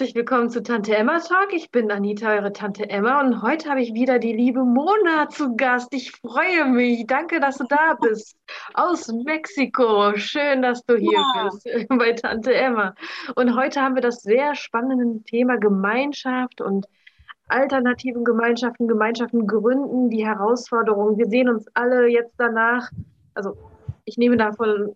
herzlich willkommen zu Tante Emma Talk. Ich bin Anita, eure Tante Emma, und heute habe ich wieder die liebe Mona zu Gast. Ich freue mich. Danke, dass du da bist. Aus Mexiko. Schön, dass du hier ja. bist bei Tante Emma. Und heute haben wir das sehr spannende Thema Gemeinschaft und alternativen Gemeinschaften, Gemeinschaften gründen, die Herausforderungen. Wir sehen uns alle jetzt danach. Also ich nehme davon,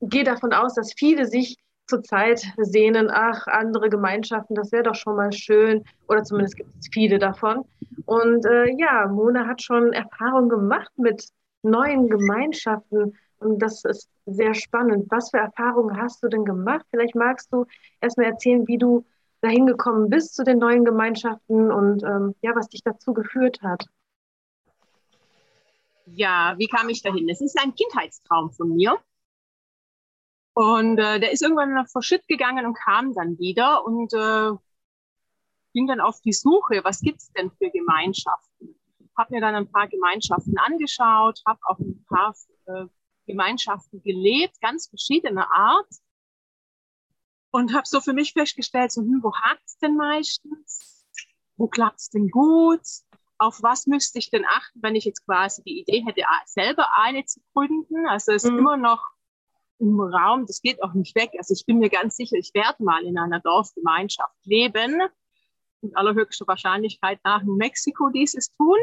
gehe davon aus, dass viele sich zurzeit sehnen, ach, andere Gemeinschaften, das wäre doch schon mal schön. Oder zumindest gibt es viele davon. Und äh, ja, Mona hat schon Erfahrung gemacht mit neuen Gemeinschaften. Und das ist sehr spannend. Was für Erfahrungen hast du denn gemacht? Vielleicht magst du erstmal erzählen, wie du dahin gekommen bist zu den neuen Gemeinschaften und ähm, ja, was dich dazu geführt hat. Ja, wie kam ich dahin? Es ist ein Kindheitstraum von mir. Und äh, der ist irgendwann nach verschütt gegangen und kam dann wieder und äh, ging dann auf die Suche, was gibt es denn für Gemeinschaften? Habe mir dann ein paar Gemeinschaften angeschaut, habe auch ein paar äh, Gemeinschaften gelebt, ganz verschiedener Art. Und habe so für mich festgestellt, so, hm, wo hakt es denn meistens? Wo klappt es denn gut? Auf was müsste ich denn achten, wenn ich jetzt quasi die Idee hätte, selber eine zu gründen? Also es ist mhm. immer noch im Raum, das geht auch nicht weg. Also ich bin mir ganz sicher, ich werde mal in einer Dorfgemeinschaft leben. Mit allerhöchster Wahrscheinlichkeit nach in Mexiko dieses tun.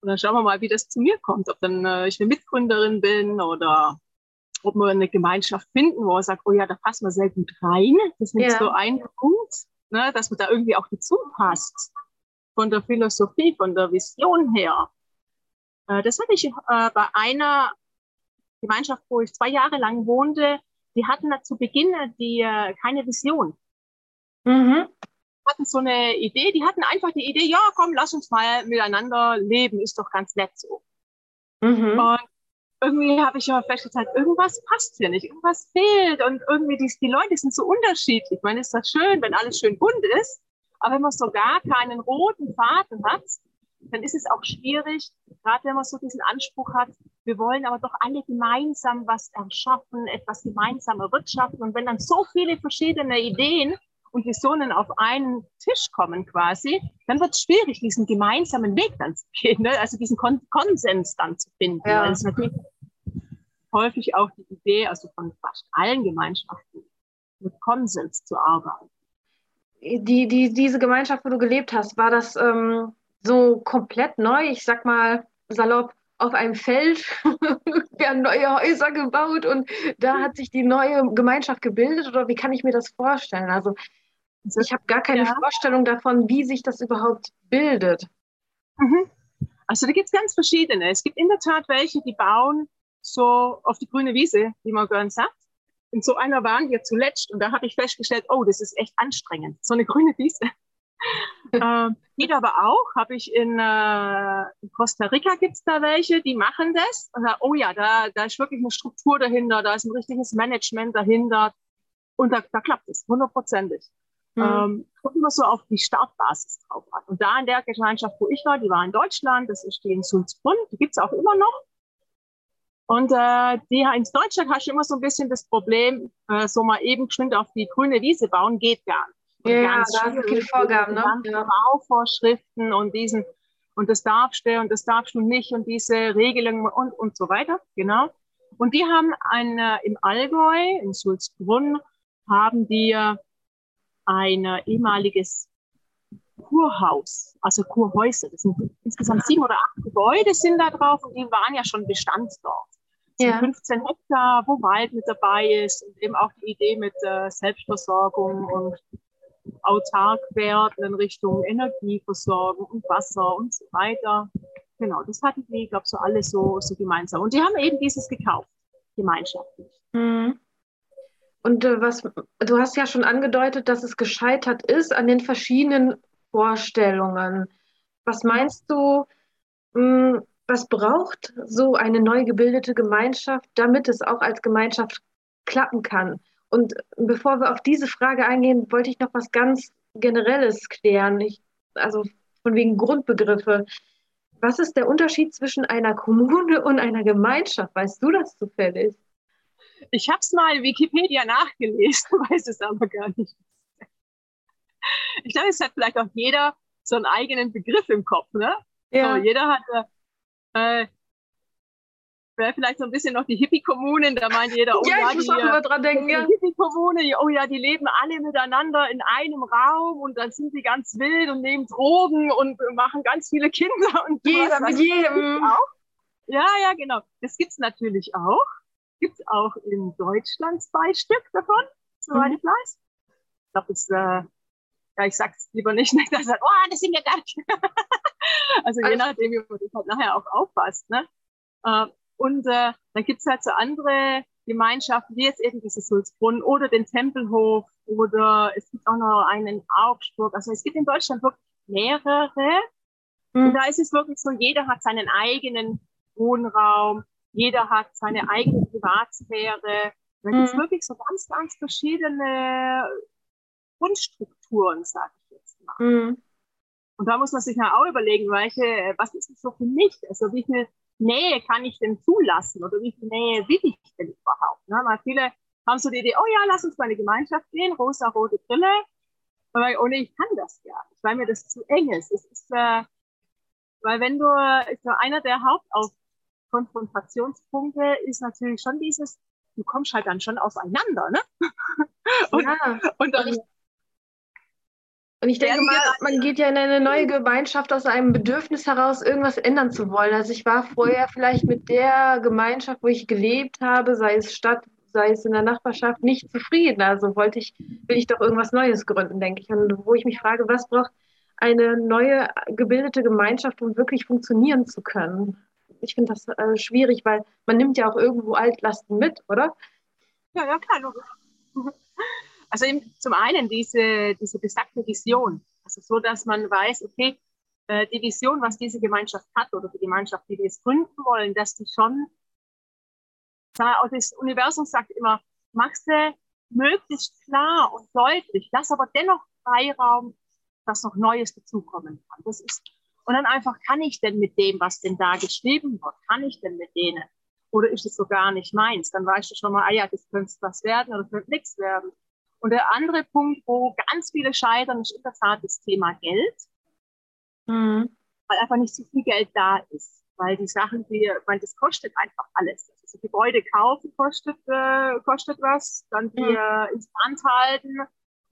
Und dann schauen wir mal, wie das zu mir kommt. Ob dann äh, ich eine Mitgründerin bin oder ob wir eine Gemeinschaft finden, wo man sagt, oh ja, da passen wir sehr gut rein. Das ist nicht ja. so ein Punkt, ne, dass man da irgendwie auch dazu passt. Von der Philosophie, von der Vision her. Äh, das hatte ich äh, bei einer Gemeinschaft, wo ich zwei Jahre lang wohnte, die hatten zu Beginn die, äh, keine Vision. Mhm. Hatten so eine Idee, die hatten einfach die Idee, ja, komm, lass uns mal miteinander leben, ist doch ganz nett so. Mhm. Und irgendwie habe ich ja festgestellt, irgendwas passt hier nicht, irgendwas fehlt und irgendwie die, die Leute sind so unterschiedlich. Ich meine, ist das schön, wenn alles schön bunt ist, aber wenn man so gar keinen roten Faden hat, dann ist es auch schwierig, gerade wenn man so diesen Anspruch hat, wir wollen aber doch alle gemeinsam was erschaffen, etwas gemeinsam erwirtschaften. Und wenn dann so viele verschiedene Ideen und Visionen auf einen Tisch kommen quasi, dann wird es schwierig, diesen gemeinsamen Weg dann zu gehen, ne? also diesen Kon Konsens dann zu finden. Ja. Das ist natürlich häufig auch die Idee, also von fast allen Gemeinschaften, mit Konsens zu arbeiten. Die, die, diese Gemeinschaft, wo du gelebt hast, war das ähm, so komplett neu? Ich sag mal salopp, auf einem Feld werden neue Häuser gebaut und da hat sich die neue Gemeinschaft gebildet oder wie kann ich mir das vorstellen? Also ich habe gar keine ja. Vorstellung davon, wie sich das überhaupt bildet. Mhm. Also da gibt es ganz verschiedene. Es gibt in der Tat welche, die bauen so auf die grüne Wiese, wie man gern sagt. In so einer waren wir zuletzt und da habe ich festgestellt, oh, das ist echt anstrengend, so eine grüne Wiese äh, geht aber auch, habe ich in, äh, in Costa Rica gibt es da welche, die machen das. Und da, oh ja, da, da ist wirklich eine Struktur dahinter, da ist ein richtiges Management dahinter. Und da, da klappt es hundertprozentig. Mhm. Ähm, kommt immer so auf die Startbasis drauf an. Und da in der Gemeinschaft, wo ich war, die war in Deutschland, das ist die in Sulzbrunn, die gibt es auch immer noch. Und äh, die in Deutschland hast du immer so ein bisschen das Problem, äh, so mal eben geschwind auf die grüne Wiese bauen, geht gar nicht. Ja, da sind viele Vorgaben, ne? Ja. Bauvorschriften und diesen, und das darfst du und das darfst du nicht und diese Regelungen und, und so weiter, genau. Und die haben ein, äh, im Allgäu, in Sulzbrunn, haben die ein ehemaliges Kurhaus, also Kurhäuser. Das sind insgesamt sieben oder acht Gebäude sind da drauf und die waren ja schon Bestand dort. Ja. 15 Hektar, wo Wald mit dabei ist und eben auch die Idee mit äh, Selbstversorgung und autark werden in Richtung Energieversorgung und Wasser und so weiter. Genau, das hatten die, ich glaube, so alle so, so gemeinsam. Und die haben eben dieses gekauft, gemeinschaftlich. Mhm. Und äh, was, du hast ja schon angedeutet, dass es gescheitert ist an den verschiedenen Vorstellungen. Was meinst du, mh, hm, was braucht so eine neu gebildete Gemeinschaft, damit es auch als Gemeinschaft klappen kann? Und bevor wir auf diese Frage eingehen, wollte ich noch was ganz Generelles klären. Ich, also von wegen Grundbegriffe. Was ist der Unterschied zwischen einer Kommune und einer Gemeinschaft? Weißt du das zufällig? Ich habe es mal Wikipedia nachgelesen, weiß es aber gar nicht. ich glaube, es hat vielleicht auch jeder so einen eigenen Begriff im Kopf, ne? Ja. So, jeder hat äh, wäre vielleicht so ein bisschen noch die Hippie-Kommunen, da meint jeder, oh ja, ja, ich muss die, auch äh, immer dran denken, die ja. Hippie-Kommune, oh ja, die leben alle miteinander in einem Raum und dann sind sie ganz wild und nehmen Drogen und machen ganz viele Kinder und Jeder mit jedem. auch. Ja, ja, genau. Das gibt es natürlich auch. Gibt es auch in Deutschland zwei Stück davon, soweit Mhm. ich weiß. Ich glaube, das, äh, ja, ich sag's lieber nicht, nicht dass er sagt, oh, das sind ja gar nicht. also je nachdem, wie man das halt nachher auch aufpasst. Ne? Äh, und äh, dann gibt's halt so andere Gemeinschaften, wie jetzt eben dieses Sulzbrunn oder den Tempelhof oder es gibt auch noch einen in Augsburg. Also es gibt in Deutschland wirklich mehrere. Und Mhm. da ist es wirklich so, jeder hat seinen eigenen Wohnraum, jeder hat seine eigene Privatsphäre. Da gibt es Mhm. wirklich so ganz, ganz verschiedene Grundstrukturen, sage ich jetzt mal. Mhm. Und da muss man sich ja auch überlegen, welche, was ist das so für mich? Also wie viel Nähe kann ich denn zulassen oder wie viel Nähe will ich denn überhaupt? Ne? Weil viele haben so die Idee, oh ja, lass uns mal in eine Gemeinschaft gehen, rosa-rote Brille. Aber oh nee, ich kann das ja nicht, weil mir das zu eng ist. Es ist äh, weil wenn du, ist so einer der Hauptkonfrontationspunkte ist natürlich schon dieses, du kommst halt dann schon aufeinander, ne? Und, Ja. und dann, Und ich denke mal, man geht ja in eine neue Gemeinschaft aus einem Bedürfnis heraus, irgendwas ändern zu wollen. Also ich war vorher vielleicht mit der Gemeinschaft, wo ich gelebt habe, sei es Stadt, sei es in der Nachbarschaft, nicht zufrieden. Also wollte ich, will ich doch irgendwas Neues gründen, denke ich. Und wo ich mich frage, was braucht eine neue gebildete Gemeinschaft, um wirklich funktionieren zu können? Ich finde das äh, schwierig, weil man nimmt ja auch irgendwo Altlasten mit, oder? ja, ja, klar. Also eben zum einen diese, diese besagte Vision. Also so, dass man weiß, okay, äh, die Vision, was diese Gemeinschaft hat oder die Gemeinschaft, die wir jetzt gründen wollen, dass die schon, auch das Universum sagt immer, machst du möglichst klar und deutlich, lass aber dennoch Freiraum, dass noch Neues dazukommen kann. Das ist, und dann einfach, kann ich denn mit dem, was denn da geschrieben wird, kann ich denn mit denen? Oder ist es so gar nicht meins? Dann weißt du schon mal, ah ja, das könnte was werden oder könnte nichts werden. Und der andere Punkt, wo ganz viele scheitern, ist in der Tat das Thema Geld, Mhm. weil einfach nicht so viel Geld da ist. Weil die Sachen, die, weil das kostet einfach alles. Also Gebäude kaufen kostet, äh, kostet was, dann die Mhm. Instand halten.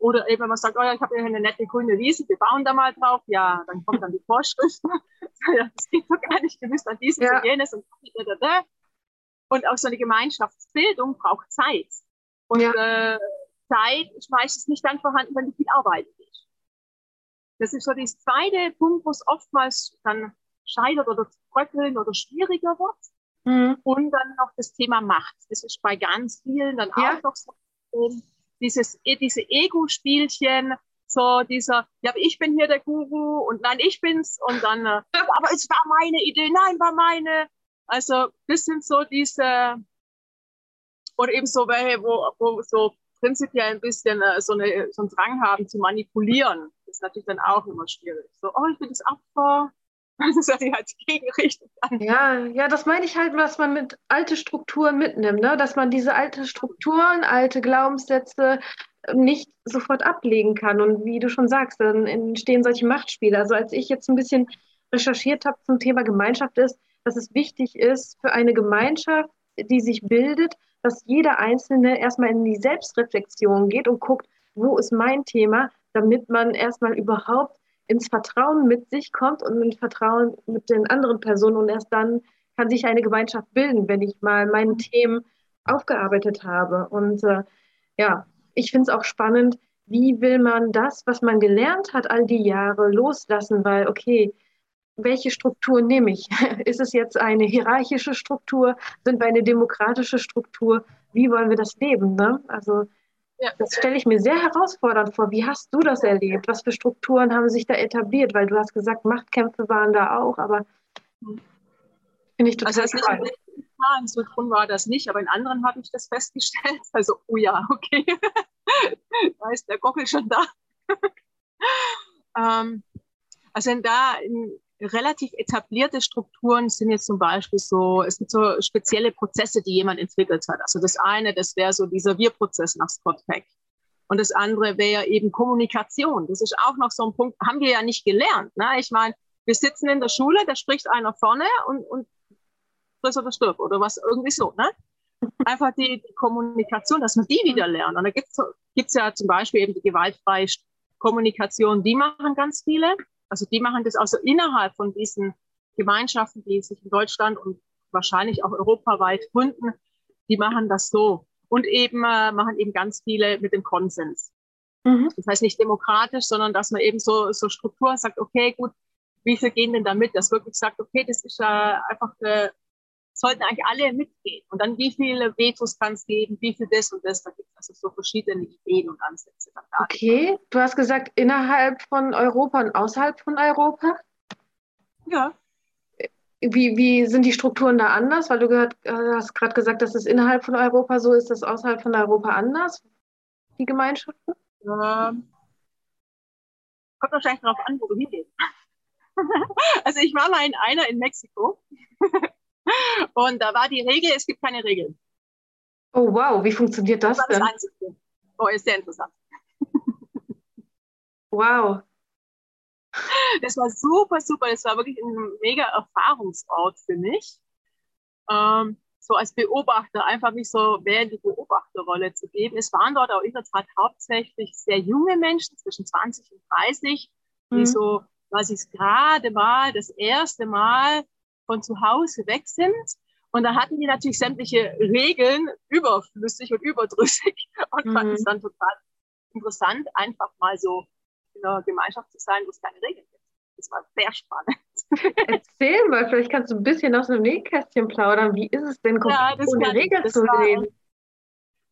Oder eben, wenn man sagt, oh ja, ich habe hier eine nette grüne Wiese, wir bauen da mal drauf, ja, dann kommt dann die Vorschrift. ja, das geht doch gar nicht, du bist an dieses Ja. und jenes und da, da, da. Und auch so eine Gemeinschaftsbildung braucht Zeit. Und Ja. äh, Zeit ist meistens nicht dann vorhanden, wenn du viel arbeiten. Das ist so der zweite Punkt, wo es oftmals dann scheitert oder zu bröckeln oder schwieriger wird. Mhm. Und dann noch das Thema Macht. Das ist bei ganz vielen dann Ja. auch noch so dieses, eh, diese Ego-Spielchen, so dieser, ja, ich bin hier der Guru und nein, ich bin's und dann, äh, aber es war meine Idee, nein, war meine. Also das sind so diese, oder eben so welche, wo, wo so prinzipiell ein bisschen äh, so, eine, so einen Drang haben zu manipulieren. Ist natürlich dann auch immer schwierig. So, oh, ich bin das Opfer. Das ist ja die halt Gegenrichtung. Ja, ja, das meine ich halt, was man mit alte Strukturen mitnimmt, ne? Dass man diese alte Strukturen, alte Glaubenssätze äh, nicht sofort ablegen kann. Und wie du schon sagst, dann entstehen solche Machtspiele. Also als ich jetzt ein bisschen recherchiert habe zum Thema Gemeinschaft ist, dass es wichtig ist für eine Gemeinschaft, die sich bildet, dass jeder Einzelne erstmal in die Selbstreflexion geht und guckt, wo ist mein Thema, damit man erstmal überhaupt ins Vertrauen mit sich kommt und in Vertrauen mit den anderen Personen und erst dann kann sich eine Gemeinschaft bilden, wenn ich mal meine Themen aufgearbeitet habe. Und äh, ja, ich finde es auch spannend, wie will man das, was man gelernt hat all die Jahre, loslassen, weil okay, welche Struktur nehme ich? Ist es jetzt eine hierarchische Struktur? Sind wir eine demokratische Struktur? Wie wollen wir das leben? Ne? Also Ja. das stelle ich mir sehr herausfordernd vor. Wie hast du das erlebt? Was für Strukturen haben sich da etabliert? Weil du hast gesagt, Machtkämpfe waren da auch, aber finde ich total Also spannend. in so drin war das nicht, aber in anderen habe ich das festgestellt. Also, oh ja, okay. da ist der Gockel schon da. ähm, also in da in relativ etablierte Strukturen sind jetzt zum Beispiel so, es gibt so spezielle Prozesse, die jemand entwickelt hat. Also das eine, das wäre so dieser Wir-Prozess nach Scott Peck. Und das andere wäre eben Kommunikation. Das ist auch noch so ein Punkt, haben wir ja nicht gelernt. Ne? Ich meine, wir sitzen in der Schule, da spricht einer vorne und, und friss oder stirb oder was irgendwie so. Ne? Einfach die, die Kommunikation, dass wir die wieder lernen. Und da gibt es ja zum Beispiel eben die gewaltfreie Kommunikation, die machen ganz viele. Also die machen das also innerhalb von diesen Gemeinschaften, die sich in Deutschland und wahrscheinlich auch europaweit gründen, die machen das so. Und eben äh, machen eben ganz viele mit dem Konsens. Mhm. Das heißt nicht demokratisch, sondern dass man eben so, so Struktur sagt, okay, gut, wie viel gehen denn da mit? Dass wirklich sagt, okay, das ist äh, einfach, äh, sollten eigentlich alle mitgehen. Und dann, wie viele Vetos kann es geben, wie viel das und das. Da gibt es also so verschiedene Ideen und Ansätze. Okay, du hast gesagt, innerhalb von Europa und außerhalb von Europa? Ja. Wie, wie sind die Strukturen da anders? Weil du gehört, äh, hast gerade gesagt, dass es innerhalb von Europa so ist, dass außerhalb von Europa anders, die Gemeinschaften? Ähm, kommt wahrscheinlich darauf an, wo du hingehst. also ich war mal in einer in Mexiko und da war die Regel, es gibt keine Regeln. Oh wow, wie funktioniert das, das denn? Das Oh, ist sehr interessant. wow. Das war super, super. Das war wirklich ein mega Erfahrungsort für mich. Ähm, so als Beobachter, einfach mich so mehr in die Beobachterrolle zu geben. Es waren dort auch in der Tat hauptsächlich sehr junge Menschen, zwischen 20 und 30, die mhm. so, was ich gerade mal, das erste Mal von zu Hause weg sind. Und da hatten die natürlich sämtliche Regeln überflüssig und überdrüssig und mhm. fanden es dann total interessant, einfach mal so in einer Gemeinschaft zu sein, wo es keine Regeln gibt. Das war sehr spannend. Erzähl mal, vielleicht kannst du ein bisschen aus dem Nähkästchen plaudern. Wie ist es denn, ja, ohne Regeln zu leben?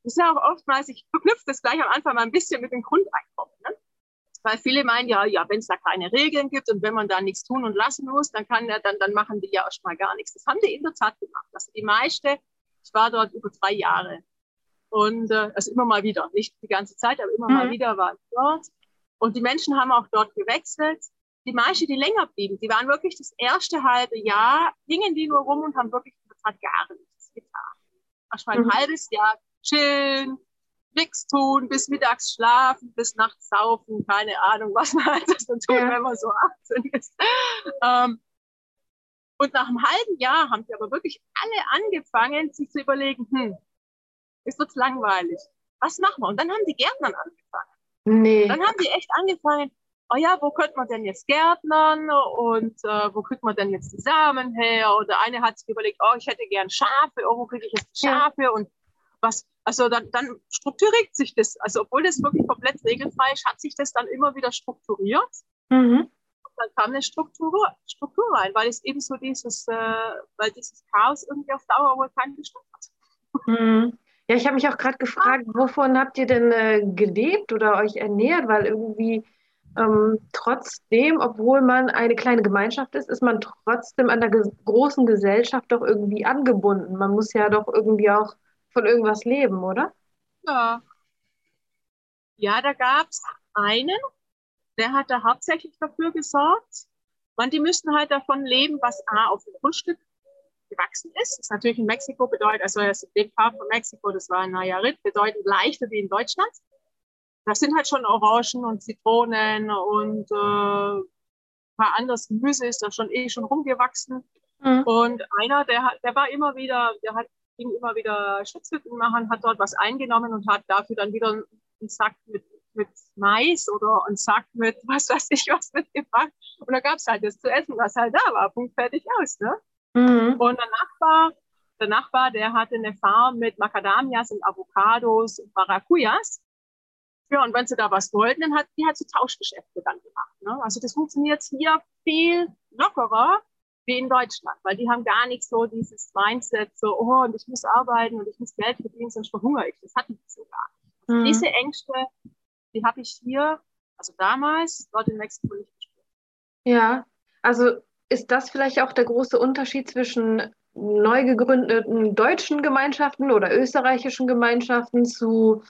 Das ist ja auch oftmals, ich verknüpfe das gleich am Anfang mal ein bisschen mit dem Grundeinkommen. Ne? Weil viele meinen ja, ja, wenn es da keine Regeln gibt und wenn man da nichts tun und lassen muss, dann kann dann, dann machen die ja erstmal gar nichts. Das haben die in der Tat gemacht. Also die meiste, ich war dort über drei Jahre. Und äh, also immer mal wieder, nicht die ganze Zeit, aber immer mhm. mal wieder war ich dort. Und die Menschen haben auch dort gewechselt. Die meisten, die länger blieben, die waren wirklich das erste halbe Jahr, hingen die nur rum und haben wirklich hat gar nichts getan. Erstmal ein mhm. halbes Jahr chillen, nichts tun, bis mittags schlafen, bis nachts saufen, keine Ahnung, was man halt so tut, ja. wenn man so 18 ist. Ähm, und nach einem halben Jahr haben sie aber wirklich alle angefangen, sich zu überlegen, hm, es wird langweilig. Was machen wir? Und dann haben die Gärtnern angefangen. Nee. Dann haben die echt angefangen, oh ja, wo könnte man denn jetzt gärtnern und äh, wo kriegt man denn jetzt die Samen her? Oder eine hat sich überlegt, oh, ich hätte gern Schafe, oh, wo kriege ich jetzt Schafe? Ja. Und was, also dann, dann strukturiert sich das. Also obwohl das wirklich komplett regelfrei ist, hat sich das dann immer wieder strukturiert. Mhm. Und dann kam eine Struktur, Struktur rein, weil es eben so dieses, äh, weil dieses Chaos irgendwie auf Dauer wohl keinen Bestand hat. Mhm. Ja, ich habe mich auch gerade gefragt, wovon habt ihr denn äh, gelebt oder euch ernährt? Weil irgendwie ähm, trotzdem, obwohl man eine kleine Gemeinschaft ist, ist man trotzdem an der ge großen Gesellschaft doch irgendwie angebunden. Man muss ja doch irgendwie auch von irgendwas leben, oder? Ja. Ja, da gab es einen, der hat da hauptsächlich dafür gesorgt. Man, die müssten halt davon leben, was A auf dem Grundstück gewachsen ist. Das ist natürlich in Mexiko bedeutet, also das Wegfahren von Mexiko, das war in Nayarit, bedeutend leichter wie in Deutschland. Das sind halt schon Orangen und Zitronen und äh, ein paar anderes Gemüse ist da schon eh schon rumgewachsen. Mhm. Und einer, der hat, der war immer wieder, der hat ging immer wieder Schutzhütten machen, hat dort was eingenommen und hat dafür dann wieder einen Sack mit, mit Mais oder einen Sack mit was weiß ich was mitgebracht. Und da gab es halt das zu essen, was halt da war. Punkt fertig aus. Ne? Mhm. Und der Nachbar, der Nachbar, der hatte eine Farm mit Macadamias und Avocados und Maracujas. Ja, und wenn sie da was wollten, dann hat die halt so Tauschgeschäfte dann gemacht. Ne? Also das funktioniert hier viel lockerer wie in Deutschland, weil die haben gar nicht so dieses Mindset, so, oh, und ich muss arbeiten und ich muss Geld verdienen, sonst verhungere ich. Das hatten die so gar nicht. Also mhm. Diese Ängste, die habe ich hier, also damals, dort in Mexiko nicht gespürt. Ja, also ist das vielleicht auch der große Unterschied zwischen neu gegründeten deutschen Gemeinschaften oder österreichischen Gemeinschaften zu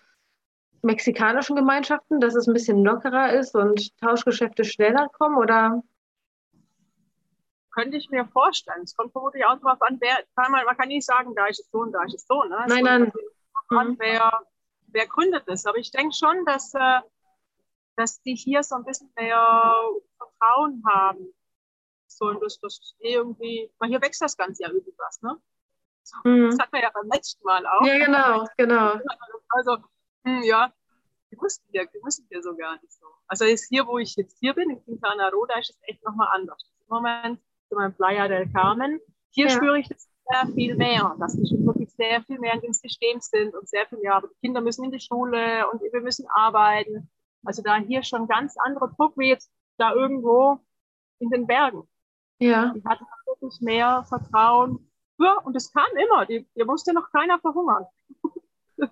mexikanischen Gemeinschaften, dass es ein bisschen lockerer ist und Tauschgeschäfte schneller kommen oder? Könnte ich mir vorstellen. Es kommt vermutlich auch darauf an, wer, kann man, man kann nicht sagen, da ist es so und da ist es so. Ne? Nein, nein. An, mhm. wer, wer gründet das. Aber ich denke schon, dass, äh, dass die hier so ein bisschen mehr Vertrauen haben. So, und das, das irgendwie, man, hier wächst das Ganze ja irgendwas, ne? Mhm. Das hatten wir ja beim letzten Mal auch. Ja, genau, genau. Also, hm, ja, die wussten ja, die wussten ja so gar nicht so. Also jetzt hier, wo ich jetzt hier bin, in Quintana Roo, da ist es echt nochmal anders. Im Moment, in meinem Playa del Carmen, hier ja. spüre ich das sehr viel mehr, dass die wirklich sehr viel mehr in dem System sind und sehr viel mehr, aber die Kinder müssen in die Schule und wir müssen arbeiten. Also da hier schon ganz anderer Druck wie jetzt da irgendwo in den Bergen. Ja. Die hatten wirklich mehr Vertrauen. Ja, und es kam immer. Die, hier musste noch keiner verhungern.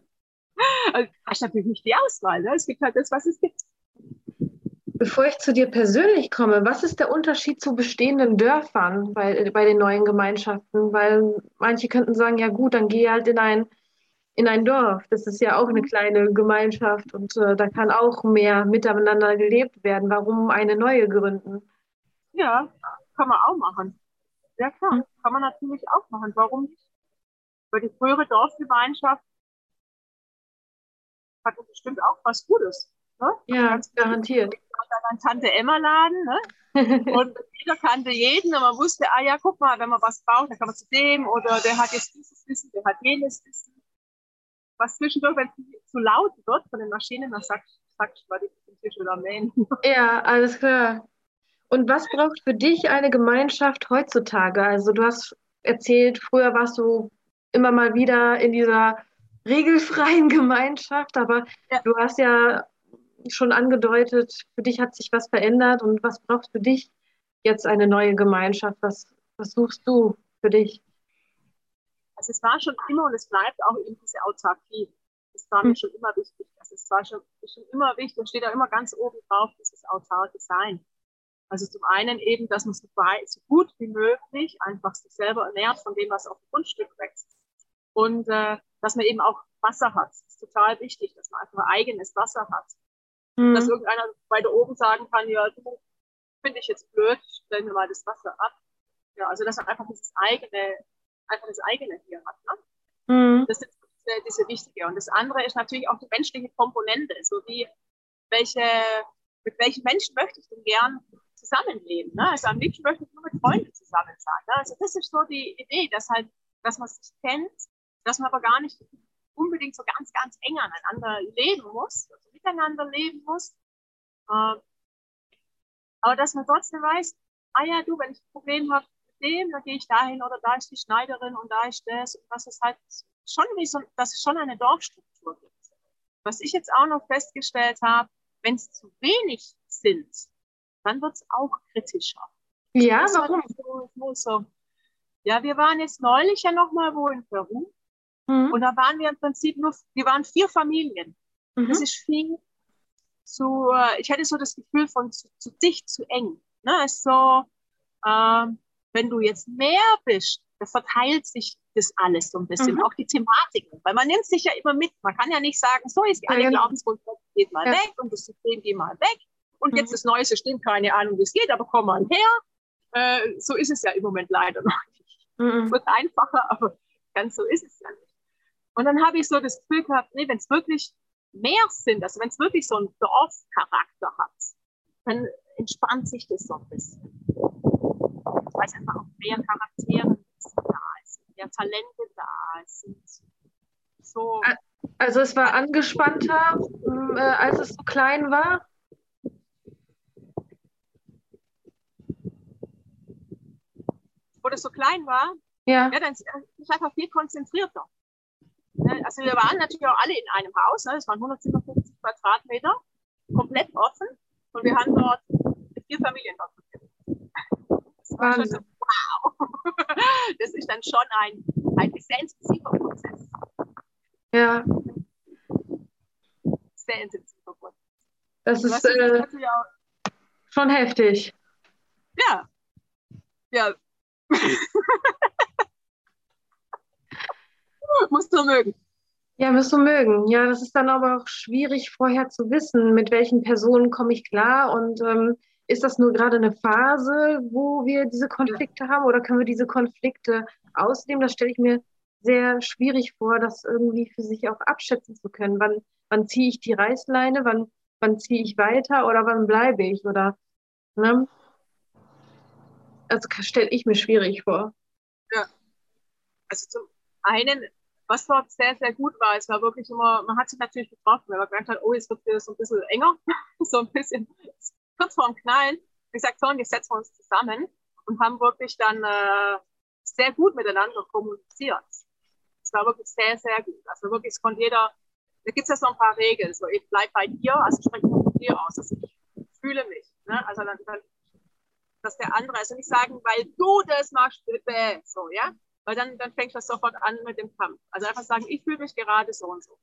also, hast natürlich nicht die Auswahl. Ne? Es gibt halt das, was es gibt. Bevor ich zu dir persönlich komme, was ist der Unterschied zu bestehenden Dörfern bei, bei den neuen Gemeinschaften? Weil manche könnten sagen, ja gut, dann geh halt in ein, in ein Dorf. Das ist ja auch eine kleine Gemeinschaft und äh, da kann auch mehr miteinander gelebt werden. Warum eine neue gründen? Ja, kann man auch machen. Ja klar, hm. kann man natürlich auch machen. Warum nicht? Weil die frühere Dorfgemeinschaft hat bestimmt auch was Gutes. Ne? Ja, garantiert dann Tante Emma Laden. Ne? Und jeder kannte jeden und man wusste, ah ja, guck mal, wenn man was braucht, dann kann man zu dem oder der hat jetzt dieses Wissen, der hat jenes Wissen. Was zwischendurch, wenn es zu laut wird von den Maschinen, dann sagt, sagt ich mal, die Tisch oder mähen. Ja, alles klar. Und was braucht für dich eine Gemeinschaft heutzutage? Also du hast erzählt, früher warst du immer mal wieder in dieser regelfreien Gemeinschaft, aber ja. du hast ja schon angedeutet, für dich hat sich was verändert und was braucht für dich jetzt eine neue Gemeinschaft? Was, was suchst du für dich? Also es war schon immer und es bleibt auch eben diese Autarkie. Das war mir hm. schon immer wichtig. Also es war schon, schon immer wichtig und steht auch immer ganz oben drauf, dieses autarke Sein. Also zum einen eben, dass man so, weit, so gut wie möglich einfach sich selber ernährt von dem, was auf dem Grundstück wächst. Und äh, dass man eben auch Wasser hat. Das ist total wichtig, dass man einfach eigenes Wasser hat. Mhm. Dass irgendeiner weiter oben sagen kann, ja, du finde ich jetzt blöd, stell mir mal das Wasser ab. Ja, also dass man einfach dieses eigene, einfach das eigene hier hat. Ne? Mhm. Das ist diese, diese wichtige. Und das andere ist natürlich auch die menschliche Komponente, so wie welche, mit welchen Menschen möchte ich denn gern zusammenleben. Ne? Also am liebsten möchte ich nur mit Freunden zusammen sein. Ne? Also das ist so die Idee, dass halt, dass man sich kennt, dass man aber gar nicht unbedingt so ganz, ganz eng aneinander leben muss, also miteinander leben muss. Äh, aber dass man trotzdem weiß, ah ja, du, wenn ich ein Problem habe mit dem, dann gehe ich dahin oder da ist die Schneiderin und da ist das und das ist halt schon wie so, dass es schon eine Dorfstruktur gibt. Was ich jetzt auch noch festgestellt habe, wenn es zu wenig sind, dann wird es auch kritischer. Ja, das warum? So, so. Ja, wir waren jetzt neulich ja noch mal wo in Peru Mhm. Und da waren wir im Prinzip nur, wir waren vier Familien. Mhm. Das ist viel zu, ich hatte so das Gefühl von zu, zu dicht, zu eng. Ne? Es so, ähm, wenn du jetzt mehr bist, da verteilt sich das alles so ein bisschen, mhm. auch die Thematiken, weil man nimmt sich ja immer mit. Man kann ja nicht sagen, so ist alle ja, genau. Glaubensgrundsätze geht mal ja. weg und das System geht mal weg und mhm. jetzt das neue System, keine Ahnung, wie es geht, aber komm mal her. Äh, so ist es ja im Moment leider noch nicht. Mhm. Es wird einfacher, aber ganz so ist es ja nicht. Und dann habe ich so das Gefühl gehabt, nee, wenn es wirklich mehr sind, also wenn es wirklich so einen Dorfcharakter hat, dann entspannt sich das so ein bisschen. Weil es einfach auch mehr Charaktere da ist, mehr Talente da sind. So. Also es war angespannter, äh, als es so klein war? Wo das so klein war? Ja. Ja, dann ist es einfach viel konzentrierter. Ne, also wir waren natürlich auch alle in einem Haus, ne? das waren 157 Quadratmeter, komplett offen und wir haben dort vier Familien dort Das war schon so, wow. Das ist dann schon ein, ein sehr intensiver Prozess. Ja. Sehr intensiver Prozess. Das ist äh, schon heftig. Ja. Ja. Musst du mögen. Ja, musst du mögen. Ja, das ist dann aber auch schwierig vorher zu wissen, mit welchen Personen komme ich klar und ähm, ist das nur gerade eine Phase, wo wir diese Konflikte haben oder können wir diese Konflikte ausnehmen? Das stelle ich mir sehr schwierig vor, das irgendwie für sich auch abschätzen zu können. Wann, wann ziehe ich die Reißleine, wann, wann ziehe ich weiter oder wann bleibe ich? Oder ne? Also stelle ich mir schwierig vor. Ja. Also zum einen, was dort sehr, sehr gut war, es war wirklich immer, man hat sich natürlich getroffen, wenn man gemerkt hat, oh, es wird wieder so ein bisschen enger, so ein bisschen kurz vorm Knallen. Wie gesagt, so, und jetzt setzen wir uns zusammen und haben wirklich dann äh, sehr gut miteinander kommuniziert. Es war wirklich sehr, sehr gut. Also wirklich, es konnte jeder, da gibt es ja so ein paar Regeln. So, ich bleib bei dir, also spreche von dir aus. Also ich fühle mich. Ne? Also dann, dann, dass der andere, also nicht sagen, weil du das machst, bitte, so, ja. Weil dann, dann fängt das sofort an mit dem Kampf. Also einfach sagen, ich fühle mich gerade so und so.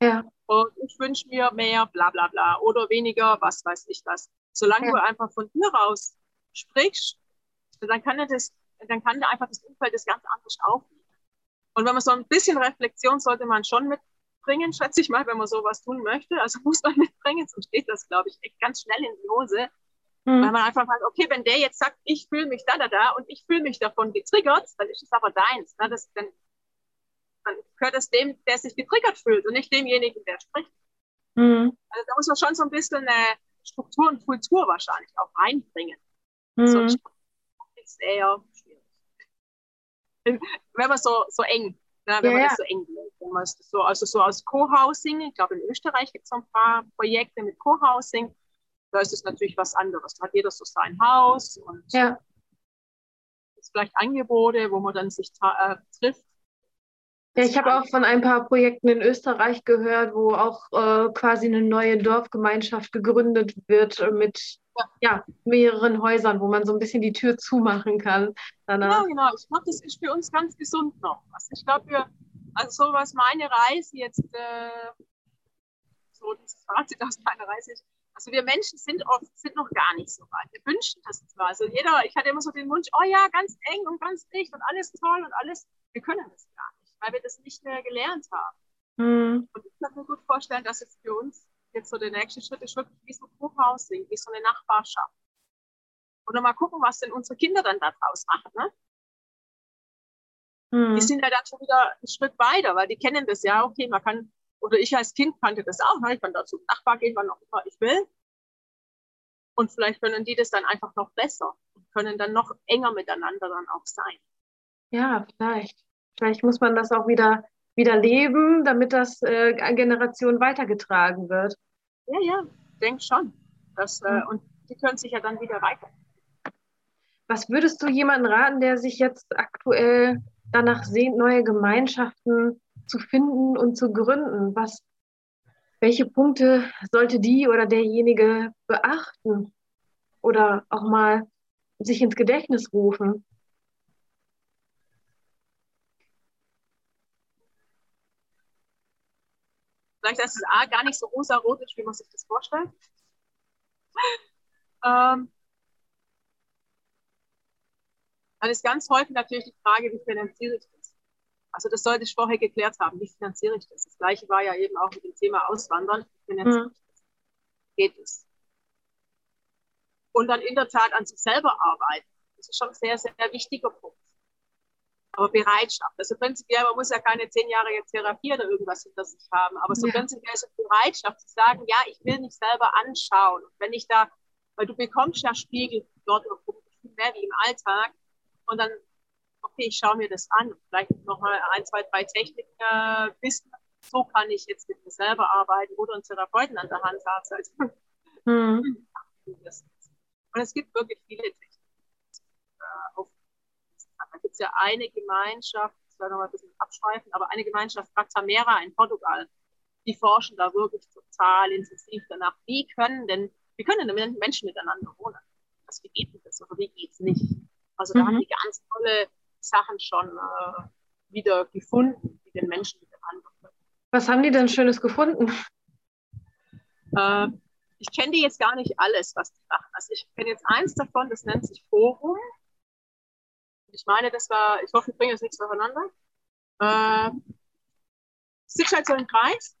Ja. Und ich wünsche mir mehr, bla bla bla. Oder weniger, was weiß ich was. Solange ja. du einfach von dir raus sprichst, dann kann er das, dann kann einfach das Umfeld das ganz anders aufnehmen. Und wenn man so ein bisschen Reflexion sollte man schon mitbringen, schätze ich mal, wenn man sowas tun möchte. Also muss man mitbringen, sonst steht das, glaube ich, echt ganz schnell in die Hose. Mhm. Weil man einfach sagt, okay, wenn der jetzt sagt, ich fühle mich da, da, da und ich fühle mich davon getriggert, dann ist es aber deins. Ne? Das, dann, dann gehört es dem, der sich getriggert fühlt und nicht demjenigen, der spricht. Mhm. Also da muss man schon so ein bisschen eine Struktur und Kultur wahrscheinlich auch einbringen. Mhm. Sonst ist eher schwierig. Wenn man so, so eng, ne, wenn ja, man das so eng wenn man so, also so aus Co-Housing, ich glaube in Österreich gibt es ein paar Projekte mit Co-Housing, da ist es natürlich was anderes. Da hat jeder so sein Haus und ja. es vielleicht Angebote, wo man dann sich äh, trifft. Ja, ich habe auch von ein paar Projekten in Österreich gehört, wo auch äh, quasi eine neue Dorfgemeinschaft gegründet wird mit ja. ja. mehreren Häusern, wo man so ein bisschen die Tür zumachen kann. Danach. Genau, genau. Ich glaube, das ist für uns ganz gesund noch. Also ich glaube, wir, also so was meine Reise jetzt, äh, so dieses Fazit aus meiner Reise ist, also wir Menschen sind oft, sind noch gar nicht so weit. Wir wünschen das zwar. Also jeder, ich hatte immer so den Wunsch, oh ja, ganz eng und ganz dicht und alles toll und alles. Wir können das gar nicht, weil wir das nicht mehr gelernt haben. Mhm. Und ich kann mir gut vorstellen, dass es für uns jetzt so der nächste Schritt ist wirklich wie so ein Hochhausing, wie so eine Nachbarschaft. Oder mal gucken, was denn unsere Kinder dann daraus machen. Ne? Mhm. Die sind ja dann schon wieder einen Schritt weiter, weil die kennen das ja. Okay, man kann oder ich als Kind kannte das auch. Ne? Ich kann da zum Nachbar gehen, wann auch immer ich will. Und vielleicht können die das dann einfach noch besser und können dann noch enger miteinander dann auch sein. Ja, vielleicht. Vielleicht muss man das auch wieder, wieder leben, damit das äh, an Generationen weitergetragen wird. Ja, ja, ich denke schon. Das, äh, und die können sich ja dann wieder weiter. Was würdest du jemandem raten, der sich jetzt aktuell danach sehnt, neue Gemeinschaften zu finden und zu gründen? Was, welche Punkte sollte die oder derjenige beachten oder auch mal sich ins Gedächtnis rufen? Vielleicht ist es A gar nicht so rosa-rot wie man sich das vorstellt. ähm, dann ist ganz häufig natürlich die Frage, wie finanziere ich das? Also das sollte ich vorher geklärt haben. Wie finanziere ich das? Das gleiche war ja eben auch mit dem Thema Auswandern. Finanziere mhm. ich das? Geht es? Und dann in der Tat an sich selber arbeiten. Das ist schon ein sehr, sehr wichtiger Punkt. Aber Bereitschaft. Also prinzipiell, man muss ja keine zehn Jahre jetzt Therapie oder irgendwas hinter sich haben. Aber so ja. prinzipiell ist es Bereitschaft zu sagen, ja, ich will mich selber anschauen. Und wenn ich da, weil du bekommst ja Spiegel dort mehr wie im Alltag. Und dann okay, ich schaue mir das an, vielleicht noch mal ein, zwei, drei Techniken äh, wissen. So kann ich jetzt mit mir selber arbeiten oder einen Therapeuten an der Hand haben. Also, hm. Und es gibt wirklich viele Techniken. Äh, da gibt es ja eine Gemeinschaft, ich werde noch mal ein bisschen abschreifen, aber eine Gemeinschaft, Praxamera in Portugal, die forschen da wirklich total intensiv danach, wie können denn, wie können denn Menschen miteinander wohnen? Also wie geht das oder wie geht es nicht? Also da mhm. haben die ganz tolle Sachen schon äh, wieder gefunden, die den Menschen miteinander können. Was haben die denn Schönes gefunden? Äh, ich kenne die jetzt gar nicht alles, was die machen. Also ich kenne jetzt eins davon, das nennt sich Forum. Ich meine, das war, ich hoffe, ich bringe jetzt nichts durcheinander. Äh, sitzt halt so im Kreis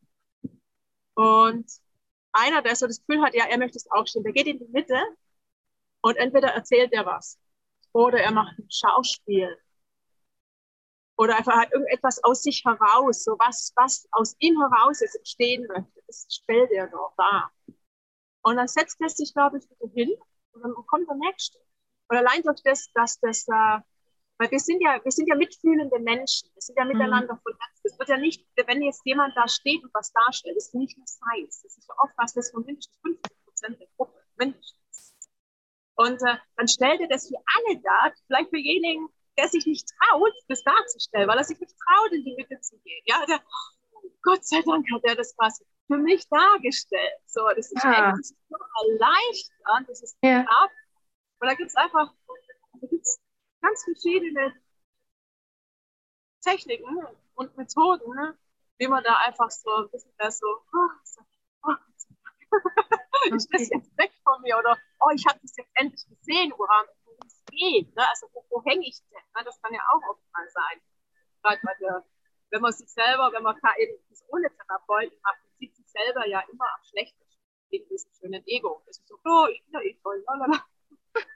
und einer, der so das Gefühl hat, ja, er möchte es aufstehen, der geht in die Mitte und entweder erzählt er was oder er macht ein Schauspiel oder einfach halt irgendetwas aus sich heraus, so was, was aus ihm heraus jetzt entstehen möchte, das stellt er dort da. Und dann setzt er sich, glaube ich, wieder hin und dann kommt der Nächste. Und allein durch das, dass das, äh, weil wir sind ja, wir sind ja mitfühlende Menschen, wir sind ja mhm. miteinander mhm. vernetzt. Es wird ja nicht, wenn jetzt jemand da steht und was darstellt, ist nicht nur Seins. Das ist so oft was, das von mindestens 50 Prozent der Gruppe, mindestens. Und äh, dann stellt er das für alle dar, vielleicht für denjenigen, der sich nicht traut, das darzustellen, weil er sich nicht traut, in die Mitte zu gehen. Ja, der, Gott sei Dank hat er das quasi für mich dargestellt. So, das ist ja. echt so erleichternd, das ist ja. Klar. Und da gibt es einfach da gibt's ganz verschiedene Techniken und Methoden, ne, wie man da einfach so ein bisschen mehr so, oh, so oh, ist das jetzt weg von mir oder oh, ich habe das jetzt endlich gesehen, woran es geht. Ne? Also wo, wo hänge ich denn? Ne? Das kann ja auch oft mal sein. Gerade bei der, wenn man sich selber, wenn man eben ohne Therapeuten macht, sieht sich selber ja immer am schlechtesten wegen diesem schönen Ego. Das ist so, oh, ich bin ja eh toll, lalala.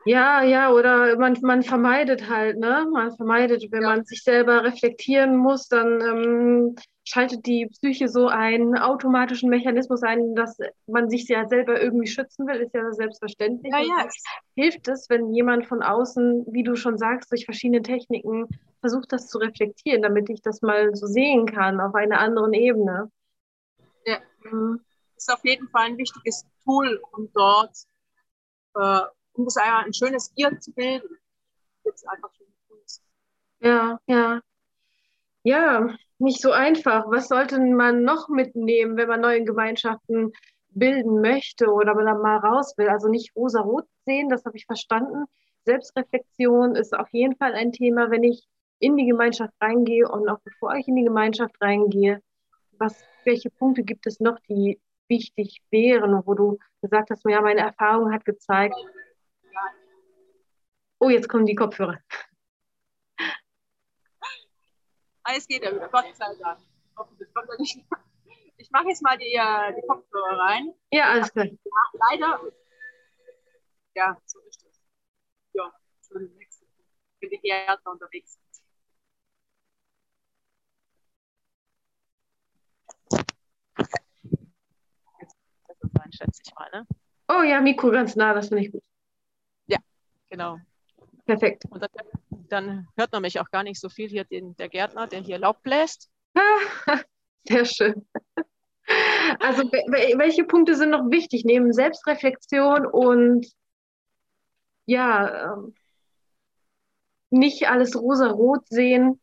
Ja, ja, oder man, man vermeidet halt, ne? Man vermeidet, wenn ja. man sich selber reflektieren muss, dann ähm, schaltet die Psyche so einen automatischen Mechanismus ein, dass man sich ja selber irgendwie schützen will, ist ja selbstverständlich. Ja, ja. Hilft es, wenn jemand von außen, wie du schon sagst, durch verschiedene Techniken versucht, das zu reflektieren, damit ich das mal so sehen kann auf einer anderen Ebene. Ja, mhm. ist auf jeden Fall ein wichtiges Tool, um dort äh, um das einfach ein schönes Ihr zu bilden. Jetzt einfach schon Kunst. Ja, ja. Ja, nicht so einfach. Was sollte man noch mitnehmen, wenn man neue Gemeinschaften bilden möchte oder man da mal raus will? Also nicht rosa-rot sehen, das habe ich verstanden. Selbstreflexion ist auf jeden Fall ein Thema, wenn ich in die Gemeinschaft reingehe und auch bevor ich in die Gemeinschaft reingehe, was, welche Punkte gibt es noch, die wichtig wären, wo du gesagt hast, ja, meine Erfahrung hat gezeigt, Oh, jetzt kommen die Kopfhörer. Alles geht ja wieder, Gott sei Dank. Ich mache jetzt mal die, äh, die Kopfhörer rein. Ja, alles klar. Leider. Ja, so ist das. Ja, schon nächste. Wenn die Gärtner unterwegs sind. Jetzt besser sein, schätze ich mal, ne? Oh ja, Mikro ganz nah, das finde ich gut. Ja, genau. Perfekt. Und dann, dann, hört man mich auch gar nicht so viel hier, den, der Gärtner, der hier Laub bläst. Sehr schön. Also welche Punkte sind noch wichtig neben Selbstreflexion und ja, ähm, nicht alles rosa-rot sehen?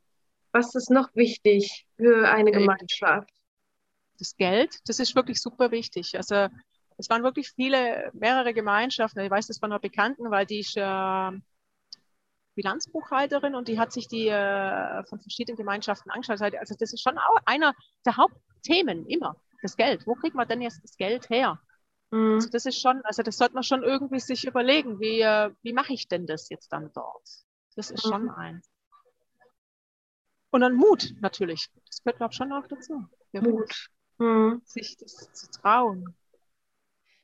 Was ist noch wichtig für eine Gemeinschaft? Das Geld, das ist wirklich super wichtig. Also es waren wirklich viele, mehrere Gemeinschaften. Ich weiß das von einer Bekannten, weil die ist äh, Bilanzbuchhalterin und die hat sich die äh, von verschiedenen Gemeinschaften angeschaut. Also das ist schon auch einer der Hauptthemen immer, das Geld. Wo kriegt man denn jetzt das Geld her? Mhm. Also das ist schon, also das sollte man schon irgendwie sich überlegen, wie, äh, wie mache ich denn das jetzt dann dort? Das ist mhm. schon ein. Und dann Mut natürlich. Das gehört, glaube ich, schon auch dazu. Der Mut. Mhm. Sich das zu trauen.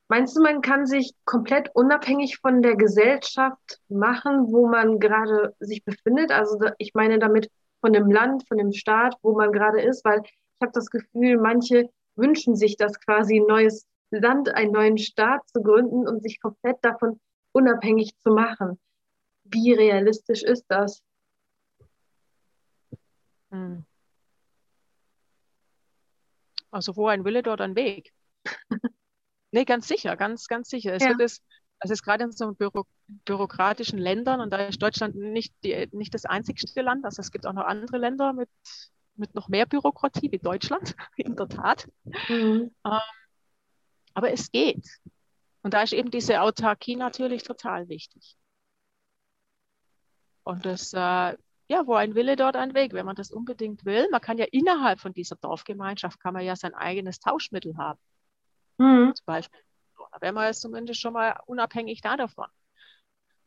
Meinst du, man kann sich komplett unabhängig von der Gesellschaft machen, wo man gerade sich befindet? Also ich meine damit von dem Land, von dem Staat, wo man gerade ist, weil ich habe das Gefühl, manche wünschen sich das quasi ein neues Land, einen neuen Staat zu gründen und sich komplett davon unabhängig zu machen. Wie realistisch ist das? Hm. Also wo ein Wille, dort ein Weg. Nee, ganz sicher, ganz, ganz sicher. Es ja. wird es, also es ist gerade in so Büro, bürokratischen Ländern und da ist Deutschland nicht, die, nicht das einzigste Land. Also es gibt auch noch andere Länder mit, mit noch mehr Bürokratie wie Deutschland, in der Tat. Mhm. Ähm, aber es geht. Und da ist eben diese Autarkie natürlich total wichtig. Und das, äh, ja, wo ein Wille, dort ein Weg, wenn man das unbedingt will. Man kann ja innerhalb von dieser Dorfgemeinschaft, kann man ja sein eigenes Tauschmittel haben. Mhm. Zum Beispiel. Da wären wir jetzt zumindest schon mal unabhängig da davon.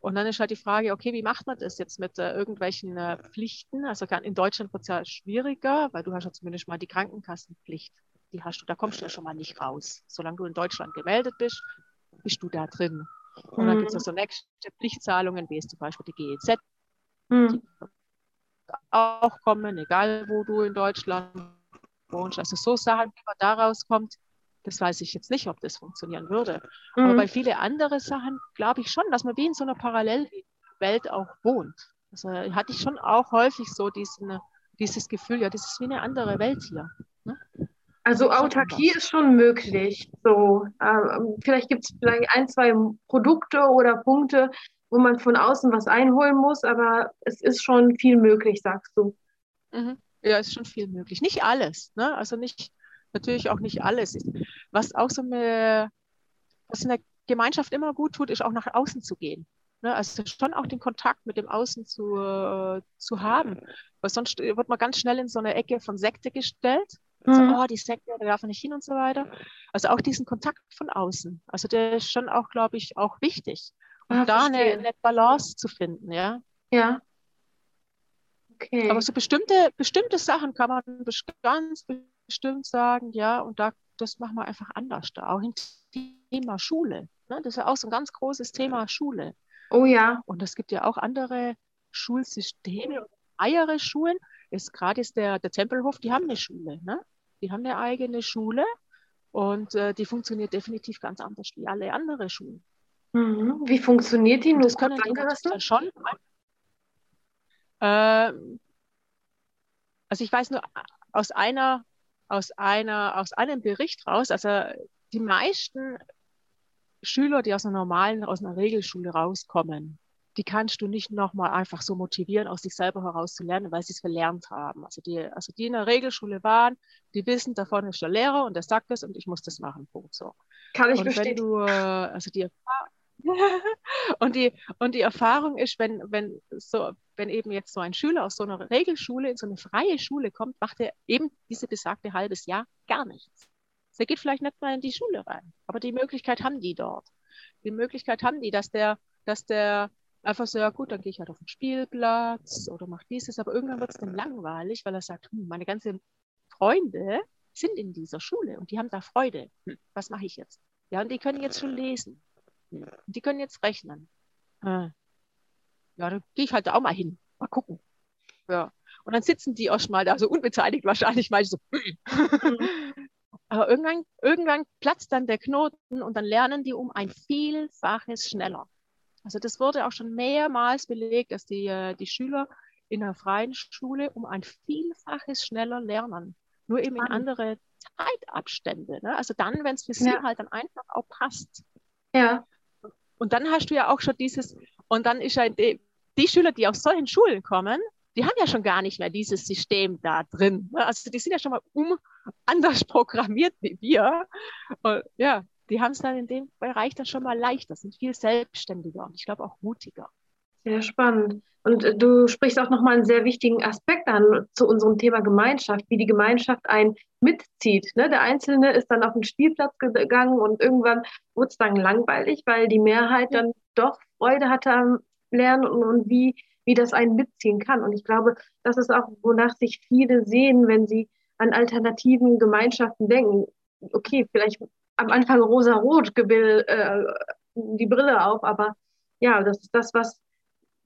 Und dann ist halt die Frage, okay, wie macht man das jetzt mit äh, irgendwelchen äh, Pflichten? Also in Deutschland wird es ja schwieriger, weil du hast ja zumindest mal die Krankenkassenpflicht. Die hast du, da kommst du ja schon mal nicht raus. Solange du in Deutschland gemeldet bist, bist du da drin. Und mhm. dann gibt es ja so nächste Pflichtzahlungen, wie es zum Beispiel die GEZ. Mhm. auch kommen, egal wo du in Deutschland wohnst. Also so Sachen, wie man da rauskommt, das weiß ich jetzt nicht, ob das funktionieren würde. Mhm. Aber bei vielen anderen Sachen glaube ich schon, dass man wie in so einer Parallelwelt auch wohnt. Also hatte ich schon auch häufig so diesen, dieses Gefühl, ja, das ist wie eine andere Welt hier. Ne? Also Autarkie ist schon möglich. So, ähm, vielleicht gibt es vielleicht ein, zwei Produkte oder Punkte, wo man von außen was einholen muss, aber es ist schon viel möglich, sagst du. Mhm. Ja, ist schon viel möglich. Nicht alles, ne? Also nicht, natürlich auch nicht alles. Was auch so eine, was in der Gemeinschaft immer gut tut, ist auch nach außen zu gehen. Ne? Also schon auch den Kontakt mit dem Außen zu, äh, zu haben. Weil sonst wird man ganz schnell in so eine Ecke von Sekte gestellt. Mhm. So, oh, die Sekte, da darf man nicht hin und so weiter. Also auch diesen Kontakt von außen. Also der ist schon auch, glaube ich, auch wichtig. Und ah, da eine, eine, Balance zu finden, ja. Ja. Okay. Aber so bestimmte, bestimmte Sachen kann man ganz bestimmt sagen, ja, und da, das machen wir einfach anders da. Auch im Thema Schule. Ne? Das ist ja auch so ein ganz großes Thema Schule. Oh ja. Und es gibt ja auch andere Schulsysteme, freiere Schulen. Ist gerade ist der, der Tempelhof, die haben eine Schule, ne? Die haben eine eigene Schule und äh, die funktioniert definitiv ganz anders wie alle anderen Schulen. Mhm. Wie funktioniert die? Nur das können die schon. Äh, also ich weiß nur aus einer, aus einer, aus einem Bericht raus, also die meisten Schüler, die aus einer normalen, aus einer Regelschule rauskommen, die kannst du nicht nochmal einfach so motivieren, aus sich selber heraus zu lernen, weil sie es verlernt haben. Also die, also die in der Regelschule waren, die wissen, davon ist der Lehrer und der sagt das und ich muss das machen. Punkt. So. Kann ich und bestätigen. Wenn du, äh, also die und die, und die Erfahrung ist, wenn, wenn, so, wenn eben jetzt so ein Schüler aus so einer Regelschule in so eine freie Schule kommt, macht er eben diese besagte halbes Jahr gar nichts. Der geht vielleicht nicht mal in die Schule rein, aber die Möglichkeit haben die dort. Die Möglichkeit haben die, dass der, dass der einfach so, ja gut, dann gehe ich halt auf den Spielplatz oder mache dieses, aber irgendwann wird es dann langweilig, weil er sagt, hm, meine ganzen Freunde sind in dieser Schule und die haben da Freude. Hm, was mache ich jetzt? Ja, und die können jetzt schon lesen. Hm, die können jetzt rechnen. Hm. Ja, dann gehe ich halt da auch mal hin. Mal gucken. Ja. Und dann sitzen die auch schon mal da, so unbeteiligt wahrscheinlich, mal so. Aber irgendwann, irgendwann platzt dann der Knoten und dann lernen die um ein Vielfaches schneller. Also das wurde auch schon mehrmals belegt, dass die, äh, die Schüler in der freien Schule um ein Vielfaches schneller lernen. Nur eben in andere Zeitabstände. Ne? Also dann, wenn es für sie ja. halt dann einfach auch passt. Ja. Und dann hast du ja auch schon dieses, und dann ist ja die, Schüler, die aus solchen Schulen kommen, die haben ja schon gar nicht mehr dieses System da drin. Ne? Also die sind ja schon mal um anders programmiert wie wir. Und ja, die haben es dann in dem Bereich dann schon mal leichter, sind viel selbstständiger und ich glaube auch mutiger. Sehr spannend. Und äh, du sprichst auch nochmal einen sehr wichtigen Aspekt an zu unserem Thema Gemeinschaft, wie die Gemeinschaft einen mitzieht. Ne? Der Einzelne ist dann auf den Spielplatz gegangen und irgendwann wurde es dann langweilig, weil die Mehrheit dann doch Freude hatte am Lernen und, und wie wie das einen mitziehen kann. Und ich glaube, das ist auch, wonach sich viele sehen, wenn sie an alternativen Gemeinschaften denken. Okay, vielleicht am Anfang rosa-rot äh, die Brille auf, aber ja, das ist das, was,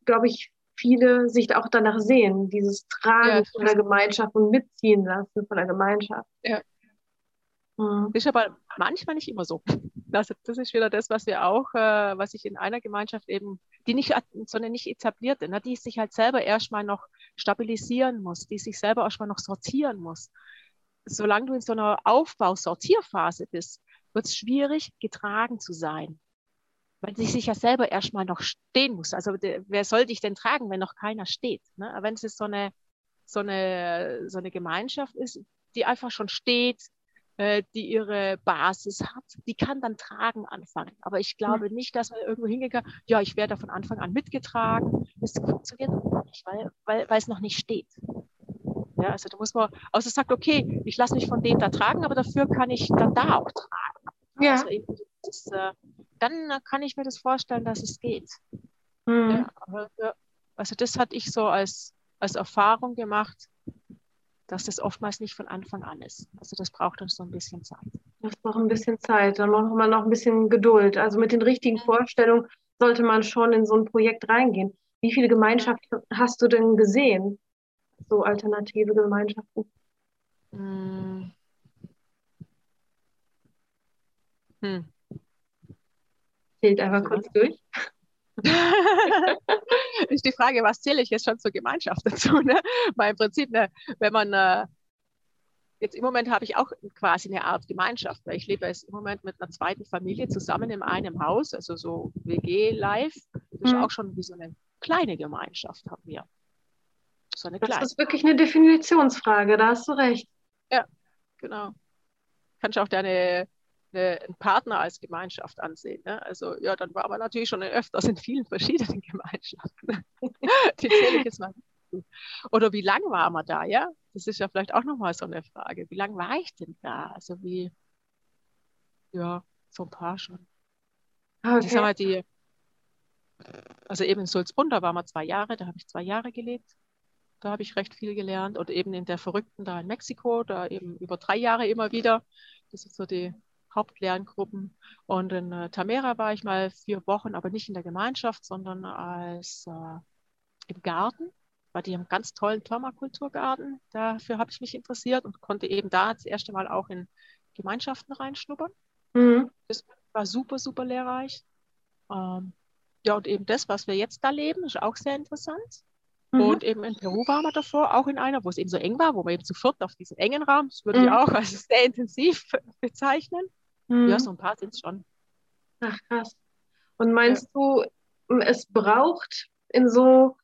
glaube ich, viele sich auch danach sehen, dieses Tragen ja, von der Gemeinschaft und mitziehen lassen von der Gemeinschaft. Ja. Mhm. Ist aber manchmal nicht immer so. Das, das ist wieder das, was wir auch, äh, was ich in einer Gemeinschaft eben, die nicht, sondern nicht etablierte, ne, die sich halt selber erstmal noch stabilisieren muss, die sich selber erstmal noch sortieren muss. Solange du in so einer Aufbau-Sortierphase bist, wird es schwierig, getragen zu sein. Weil sie sich ja selber erstmal noch stehen muss. Also wer soll dich denn tragen, wenn noch keiner steht? Ne? Wenn es so eine, so, eine, so eine Gemeinschaft ist, die einfach schon steht, äh, die ihre Basis hat, die kann dann tragen anfangen. Aber ich glaube mhm. nicht, dass man irgendwo hingehen kann, ja, ich werde von Anfang an mitgetragen. Das funktioniert nicht, weil, weil, weil es noch nicht steht. Ja, also da muss man, außer sagt, okay, ich lasse mich von dem da tragen, aber dafür kann ich dann da auch tragen. Ja. Also das, äh, dann kann ich mir das vorstellen, dass es geht. Mhm. Ja, aber, also das hatte ich so als, als Erfahrung gemacht, dass das oftmals nicht von Anfang an ist. Also das braucht uns so ein bisschen Zeit. Das braucht ein bisschen Zeit, dann braucht man noch ein bisschen Geduld. Also mit den richtigen. Vorstellungen sollte man schon in so ein Projekt reingehen. Wie viele Gemeinschaften hast du denn gesehen? so alternative Gemeinschaften? Hm. Hm. Zählt einfach kurz durch. ist die Frage, was zähle ich jetzt schon zur Gemeinschaft dazu? Ne? Weil im Prinzip, ne, wenn man äh, jetzt im Moment habe ich auch quasi eine Art Gemeinschaft, weil ich lebe jetzt im Moment mit einer zweiten Familie zusammen in einem Haus, also so WG-Live. Das ist mhm. auch schon wie so eine kleine Gemeinschaft haben wir. So eine das kleine. ist wirklich eine Definitionsfrage, da hast du recht. Ja, genau. Kannst auch deine eine, einen Partner als Gemeinschaft ansehen. Ne? Also ja, dann war man natürlich schon öfters in vielen verschiedenen Gemeinschaften. Die zähle ich jetzt mal. Oder wie lange war man da, ja? Das ist ja vielleicht auch nochmal so eine Frage. Wie lange war ich denn da? Also wie, ja, so ein paar schon. Okay. Ich sag mal, die, also eben in Sulzbrunn, da waren wir zwei Jahre, da habe ich zwei Jahre gelebt. Da habe ich recht viel gelernt. Und eben in der Verrückten da in Mexiko, da eben über drei Jahre immer wieder. Das ist so die Hauptlerngruppen. Und in äh, Tamera war ich mal vier Wochen, aber nicht in der Gemeinschaft, sondern als äh, im Garten, weil die haben einen ganz tollen Permakulturgarten. Dafür habe ich mich interessiert und konnte eben da das erste Mal auch in Gemeinschaften reinschnuppern. Mhm. Das war super, super lehrreich. Ähm, ja, und eben das, was wir jetzt da leben, ist auch sehr interessant. Mhm. Und eben in Peru waren wir davor auch in einer, wo es eben so eng war, wo wir eben zu viert auf diesem engen Raum, das würde mhm. ich auch als sehr intensiv bezeichnen. Mhm. Ja, so ein paar sind es schon. Ach, krass. Und meinst ja. du, es braucht in so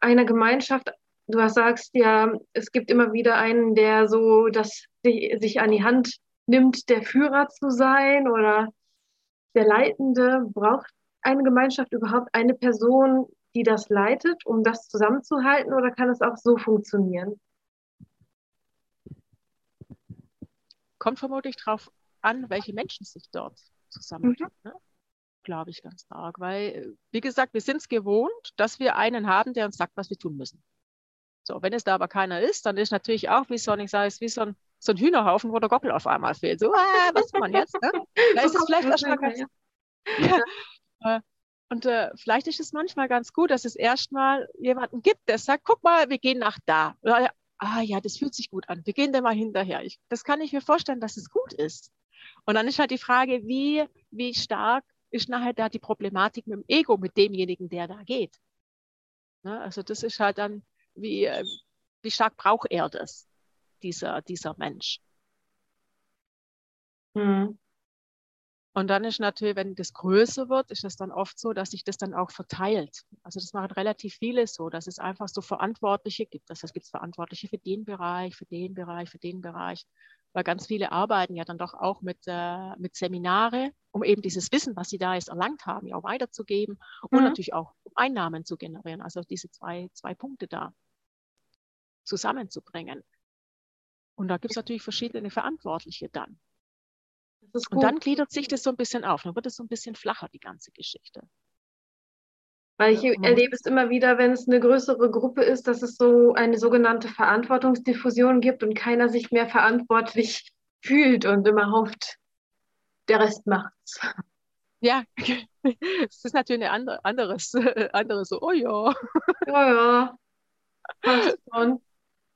einer Gemeinschaft, du sagst ja, es gibt immer wieder einen, der so das sich an die Hand nimmt, der Führer zu sein oder der Leitende. Braucht eine Gemeinschaft überhaupt eine Person, die das leitet, um das zusammenzuhalten, oder kann es auch so funktionieren? Kommt vermutlich darauf an, welche Menschen sich dort zusammentun. Mhm. Ne? Glaube ich ganz arg. Weil, wie gesagt, wir sind es gewohnt, dass wir einen haben, der uns sagt, was wir tun müssen. So, wenn es da aber keiner ist, dann ist natürlich auch, wie so, ich sage es, wie so ein, so ein Hühnerhaufen, wo der Gockel auf einmal fehlt. So, ah, was man jetzt? Ne? Da ist es vielleicht erstmal ganz. Ja. ja. Äh, und äh, vielleicht ist es manchmal ganz gut, dass es erstmal jemanden gibt, der sagt, guck mal, wir gehen nach da. Oder, ah ja, das fühlt sich gut an. Wir gehen da mal hinterher. Ich, das kann ich mir vorstellen, dass es gut ist. Und dann ist halt die Frage, wie, wie stark ist nachher da die Problematik mit dem Ego, mit demjenigen, der da geht. Ne? Also das ist halt dann, wie, wie stark braucht er das, dieser, dieser Mensch. Mhm. Und dann ist natürlich, wenn das größer wird, ist es dann oft so, dass sich das dann auch verteilt. Also das machen relativ viele so, dass es einfach so Verantwortliche gibt. Das heißt, es gibt Verantwortliche für den Bereich, für den Bereich, für den Bereich weil ganz viele arbeiten ja dann doch auch mit, äh, mit Seminare, um eben dieses Wissen, was sie da jetzt erlangt haben, ja auch weiterzugeben und mhm. natürlich auch um Einnahmen zu generieren. Also diese zwei, zwei Punkte da zusammenzubringen. Und da gibt es natürlich verschiedene Verantwortliche dann. Und dann gliedert sich das so ein bisschen auf. Dann wird es so ein bisschen flacher, die ganze Geschichte. Weil ich erlebe es immer wieder, wenn es eine größere Gruppe ist, dass es so eine sogenannte Verantwortungsdiffusion gibt und keiner sich mehr verantwortlich fühlt und immer hofft, der Rest macht's. Ja, es ist natürlich ein andere, anderes, anderes so, oh ja. Ja, ja. Passt schon.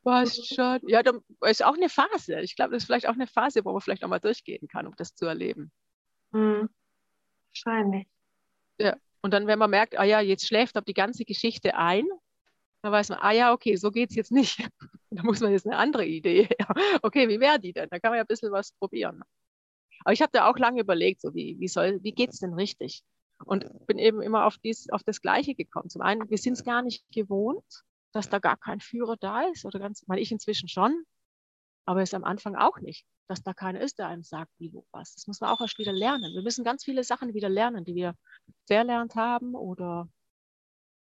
Passt schon. Ja, das ist auch eine Phase. Ich glaube, das ist vielleicht auch eine Phase, wo man vielleicht auch mal durchgehen kann, um das zu erleben. Hm. Wahrscheinlich. Ja. Und dann, wenn man merkt, ah ja, jetzt schläft die ganze Geschichte ein, dann weiß man, ah ja, okay, so geht es jetzt nicht. da muss man jetzt eine andere Idee. okay, wie wäre die denn? Da kann man ja ein bisschen was probieren. Aber ich habe da auch lange überlegt, so wie, wie, wie geht es denn richtig? Und bin eben immer auf, dies, auf das Gleiche gekommen. Zum einen, wir sind es gar nicht gewohnt, dass da gar kein Führer da ist. Oder ganz, meine ich inzwischen schon, aber es am Anfang auch nicht dass da keiner ist, der einem sagt, wie, wo, was. Das muss man auch erst wieder lernen. Wir müssen ganz viele Sachen wieder lernen, die wir verlernt haben oder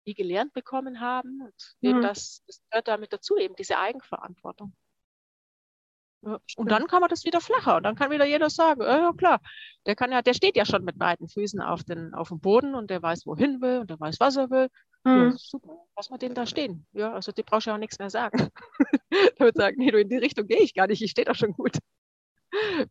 die gelernt bekommen haben. Und mhm. eben das, das gehört damit dazu, eben diese Eigenverantwortung. Und dann kann man das wieder flacher. Und dann kann wieder jeder sagen, äh, ja klar, der kann ja, der steht ja schon mit beiden Füßen auf, den, auf dem Boden und der weiß, wohin will und der weiß, was er will. Mhm. Ja, super, lass mal den da stehen. Ja, also die brauchst du ja auch nichts mehr sagen. der wird sagen, nee, du in die Richtung gehe ich gar nicht, ich stehe da schon gut.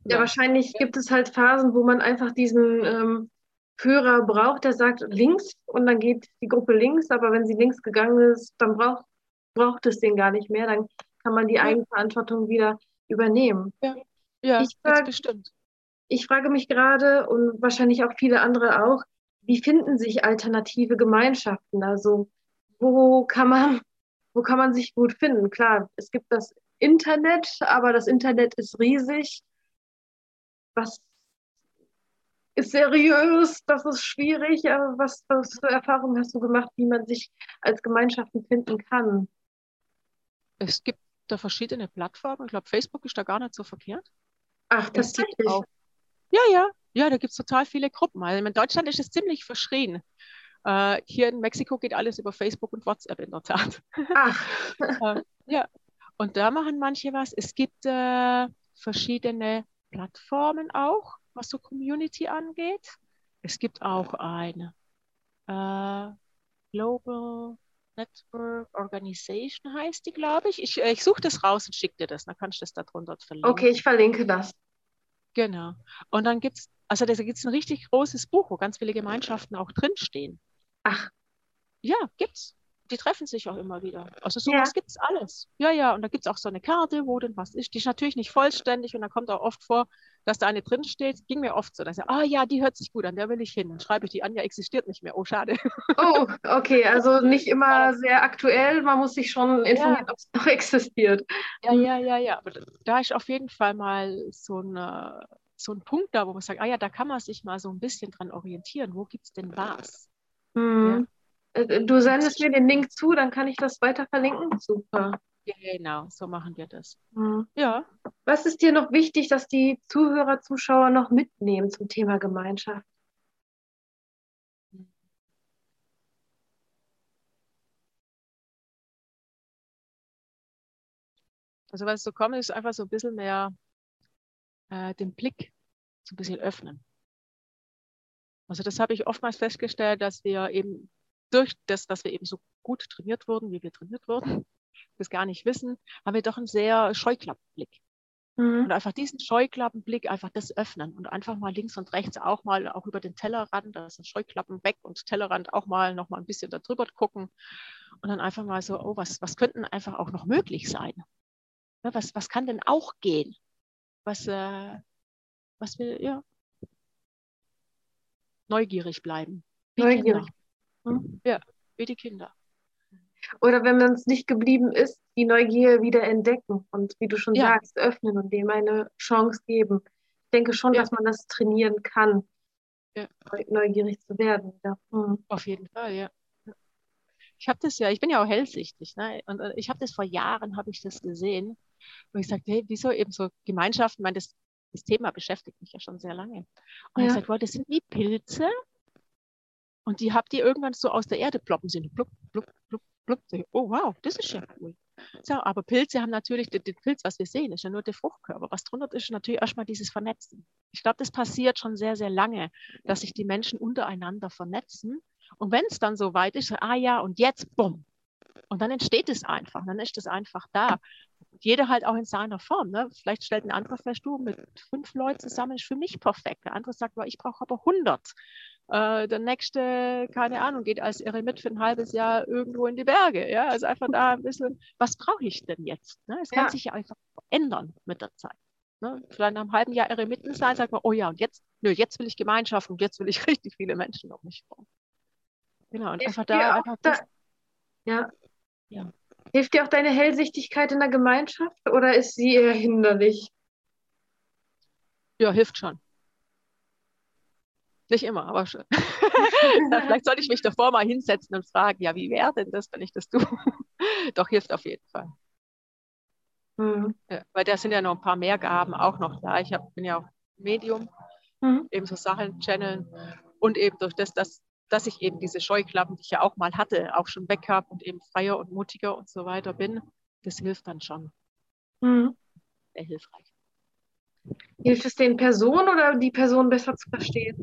Ja, wahrscheinlich gibt es halt Phasen, wo man einfach diesen ähm, Führer braucht, der sagt links und dann geht die Gruppe links, aber wenn sie links gegangen ist, dann braucht, braucht es den gar nicht mehr. Dann kann man die Ja. Eigenverantwortung wieder übernehmen. Ja, Ich ganz sag- bestimmt. Ich frage mich gerade und wahrscheinlich auch viele andere auch, wie finden sich alternative Gemeinschaften? Also wo kann man, wo kann man sich gut finden? Klar, es gibt das Internet, aber das Internet ist riesig. Was ist seriös? Das ist schwierig. Aber was, was für Erfahrungen hast du gemacht, wie man sich als Gemeinschaften finden kann? Es gibt da verschiedene Plattformen. Ich glaube, Facebook ist da gar nicht so verkehrt. Ach, gibt tatsächlich. auch, ja, ja, ja, da gibt es total viele Gruppen. Also in Deutschland ist es ziemlich verschrien. Äh, hier in Mexiko geht alles über Facebook und WhatsApp in der Tat. Ach, Äh, ja, und da machen manche was. Es gibt äh, verschiedene Plattformen auch, was so Community angeht. Es gibt auch eine äh, Global Network Organization heißt die, glaube ich. Ich, äh, ich suche das raus und schicke dir das. Dann kannst du das da drunter verlinken. okay, ich verlinke das. Genau. Und dann gibt es, also da gibt es ein richtig großes Buch, wo ganz viele Gemeinschaften auch drinstehen. Ach, Ja, gibt's. Die treffen sich auch immer wieder. Also Ja. sowas gibt's alles. Ja, ja. Und da gibt's auch so eine Karte, wo denn was ist. Die ist natürlich nicht vollständig und da kommt auch oft vor, dass da eine drin steht. Ging mir oft so, dass ich, ah ja, die hört sich gut an, der will ich hin. Dann schreibe ich die an, ja, existiert nicht mehr. Oh, schade. oh, okay, also nicht immer sehr aktuell. Man muss sich schon informieren, ob es noch existiert. Ja, ja, ja, ja. Aber da- da ist auf jeden Fall mal so ein, äh, so ein Punkt da, wo man sagt, ah ja, da kann man sich mal so ein bisschen dran orientieren. Wo gibt's denn was? Hm. Äh, Du sendest mir den Link zu, dann kann ich das weiter verlinken. Super. Genau, so machen wir das. Hm. Ja. Was ist dir noch wichtig, dass die Zuhörer, Zuschauer noch mitnehmen zum Thema Gemeinschaft? Also was so kommt, ist einfach so ein bisschen mehr äh, den Blick so ein bisschen öffnen. Also das habe ich oftmals festgestellt, dass wir eben durch das, dass wir eben so gut trainiert wurden, wie wir trainiert wurden, das gar nicht wissen, haben wir doch einen sehr Scheuklappenblick. Hm. Und einfach diesen Scheuklappenblick, einfach das öffnen und einfach mal links und rechts auch mal auch über den Tellerrand, da sind Scheuklappen weg und Tellerrand auch mal noch mal ein bisschen da drüber gucken und dann einfach mal so, oh, was, was könnten einfach auch noch möglich sein? Ne, was, was kann denn auch gehen? Was, äh, was wir, ja, neugierig bleiben. Wie Neugierig. Kinder. Hm. Ja, wie die Kinder. Oder wenn man es nicht geblieben ist, die Neugier wieder entdecken und wie du schon Ja. sagst, öffnen und dem eine Chance geben. Ich denke schon, Ja. dass man das trainieren kann, Ja. neu- neugierig zu werden. Hm. Auf jeden Fall, ja. Ich habe das ja, ich bin ja auch hellsichtig, ne? Und äh, ich habe das vor Jahren, habe ich das gesehen, wo ich sagte, hey, wieso eben so Gemeinschaften, ich meine, das, das Thema beschäftigt mich ja schon sehr lange. Und ich sagte, wow, das sind wie Pilze und die habt ihr irgendwann so aus der Erde ploppen sind. Blub, blub, blub, Oh wow, das ist ja cool. So, aber Pilze haben natürlich, den, Pilz, was wir sehen, ist ja nur der Fruchtkörper. Was drunter ist, ist natürlich erstmal dieses Vernetzen. Ich glaube, das passiert schon sehr, sehr lange, dass sich die Menschen untereinander vernetzen. Und wenn es dann so weit ist, ah ja, und jetzt, bumm. Und dann entsteht es einfach, dann ist es einfach da. Jeder halt auch in seiner Form. Ne? Vielleicht stellt ein anderer fest, du, mit fünf Leuten zusammen ist für mich perfekt. Der andere sagt, ich brauche aber 100. Äh, der nächste, keine Ahnung, geht als Eremit für ein halbes Jahr irgendwo in die Berge. Ja, also einfach da ein bisschen, was brauche ich denn jetzt? Ne? Es kann Ja. sich ja einfach ändern mit der Zeit. Ne? Vielleicht nach einem halben Jahr Eremiten sein, sagt man, oh ja, und jetzt, nö, jetzt will ich Gemeinschaft und jetzt will ich richtig viele Menschen um mich herum. Genau, und Hilft einfach da einfach da- das, Ja. Ja. Hilft dir auch deine Hellsichtigkeit in der Gemeinschaft oder ist sie eher hinderlich? ja, hilft schon. Nicht immer, aber schon. vielleicht sollte ich mich davor mal hinsetzen und fragen, ja, wie wäre denn das, wenn ich das tue? Doch, hilft auf jeden Fall. Hm. Ja, weil da sind ja noch ein paar mehr Gaben auch noch da. Ich hab, bin ja auch Medium, Mhm. eben so Sachen channeln und eben durch das, dass, dass ich eben diese Scheuklappen, die ich ja auch mal hatte, auch schon weg habe und eben freier und mutiger und so weiter bin, das hilft dann schon Hm. sehr hilfreich. Hilft es den Personen oder die Person besser zu verstehen?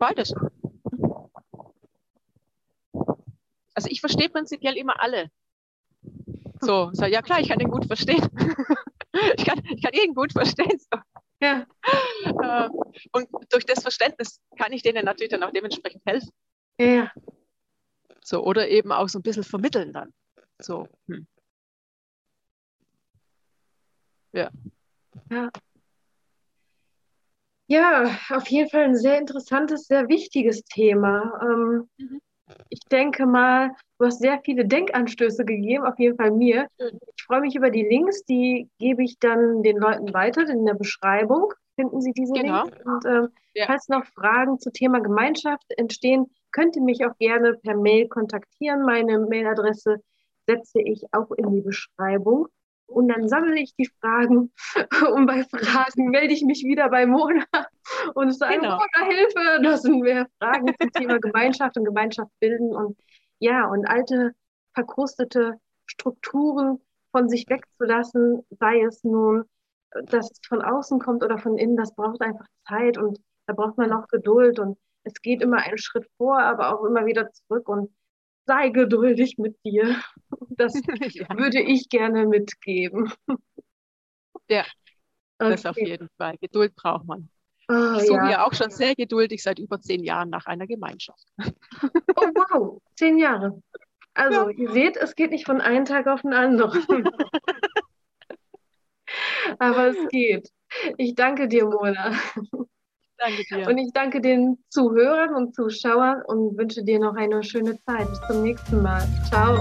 Beides. Also ich verstehe prinzipiell immer alle. So, so ja klar, ich kann den gut verstehen. ich, kann, ich kann jeden gut verstehen. So. Ja. Äh, Und durch das Verständnis kann ich denen natürlich dann auch dementsprechend helfen. Ja. So, oder eben auch so ein bisschen vermitteln dann. So. Hm. Ja. ja. Ja, auf jeden Fall ein sehr interessantes, sehr wichtiges Thema. Ähm, mhm. Ich denke mal, du hast sehr viele Denkanstöße gegeben, auf jeden Fall mir. Ich freue mich über die Links, die gebe ich dann den Leuten weiter in der Beschreibung. Finden Sie diese genau. Links? Und ähm, ja. falls noch Fragen zum Thema Gemeinschaft entstehen, könnt ihr mich auch gerne per Mail kontaktieren. Meine Mailadresse setze ich auch in die Beschreibung. Und dann sammle ich die Fragen und bei Fragen melde ich mich wieder bei Mona und sage, genau. Mona, Hilfe, das sind mehr Fragen zum Thema Gemeinschaft und Gemeinschaft bilden und ja, und alte, verkrustete Strukturen von sich wegzulassen, sei es nun, dass es von außen kommt oder von innen, das braucht einfach Zeit und da braucht man auch Geduld und es geht immer einen Schritt vor, aber auch immer wieder zurück und sei geduldig mit dir. Das ja. würde ich gerne mitgeben. Ja, das auf jeden Fall. Geduld braucht man. Oh, ich suche ja. ja auch schon sehr geduldig seit über zehn Jahren nach einer Gemeinschaft. Oh wow, zehn Jahre. Also, ja. ihr seht, es geht nicht von einem Tag auf den anderen. Aber es geht. Ich danke dir, Mona. Danke dir. Und ich danke den Zuhörern und Zuschauern und wünsche dir noch eine schöne Zeit. Bis zum nächsten Mal. Ciao.